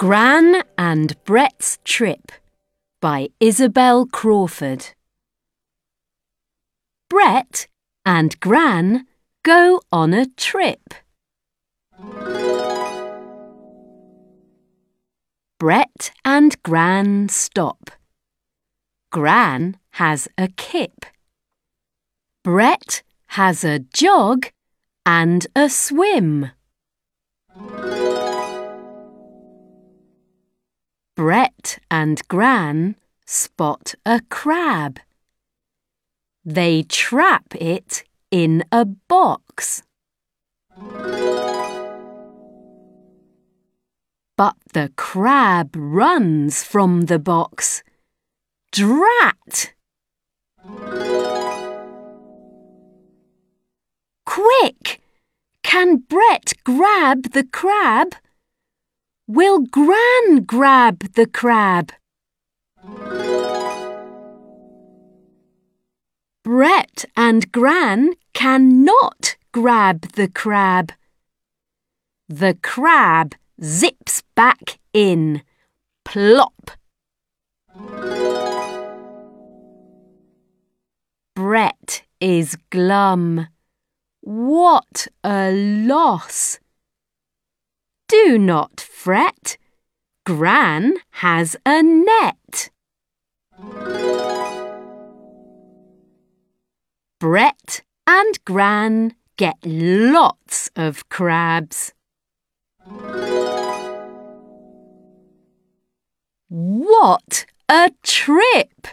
Gran and Bret's Trip by Isabel Crawford. Bret and Gran go on a trip. Bret and Gran stop. Gran has a kip. Bret has a jog and a swim. And Gran spot a crab. They trap it in a box. But the crab runs from the box. Drat! Quick! Can Bret grab the crab? Will Gran grab the crab? Bret and Gran cannot grab the crab. The crab zips back in. Plop! Bret is glum. What a loss! Do not fret. Gran has a net. Bret and Gran get lots of crabs. What a trip!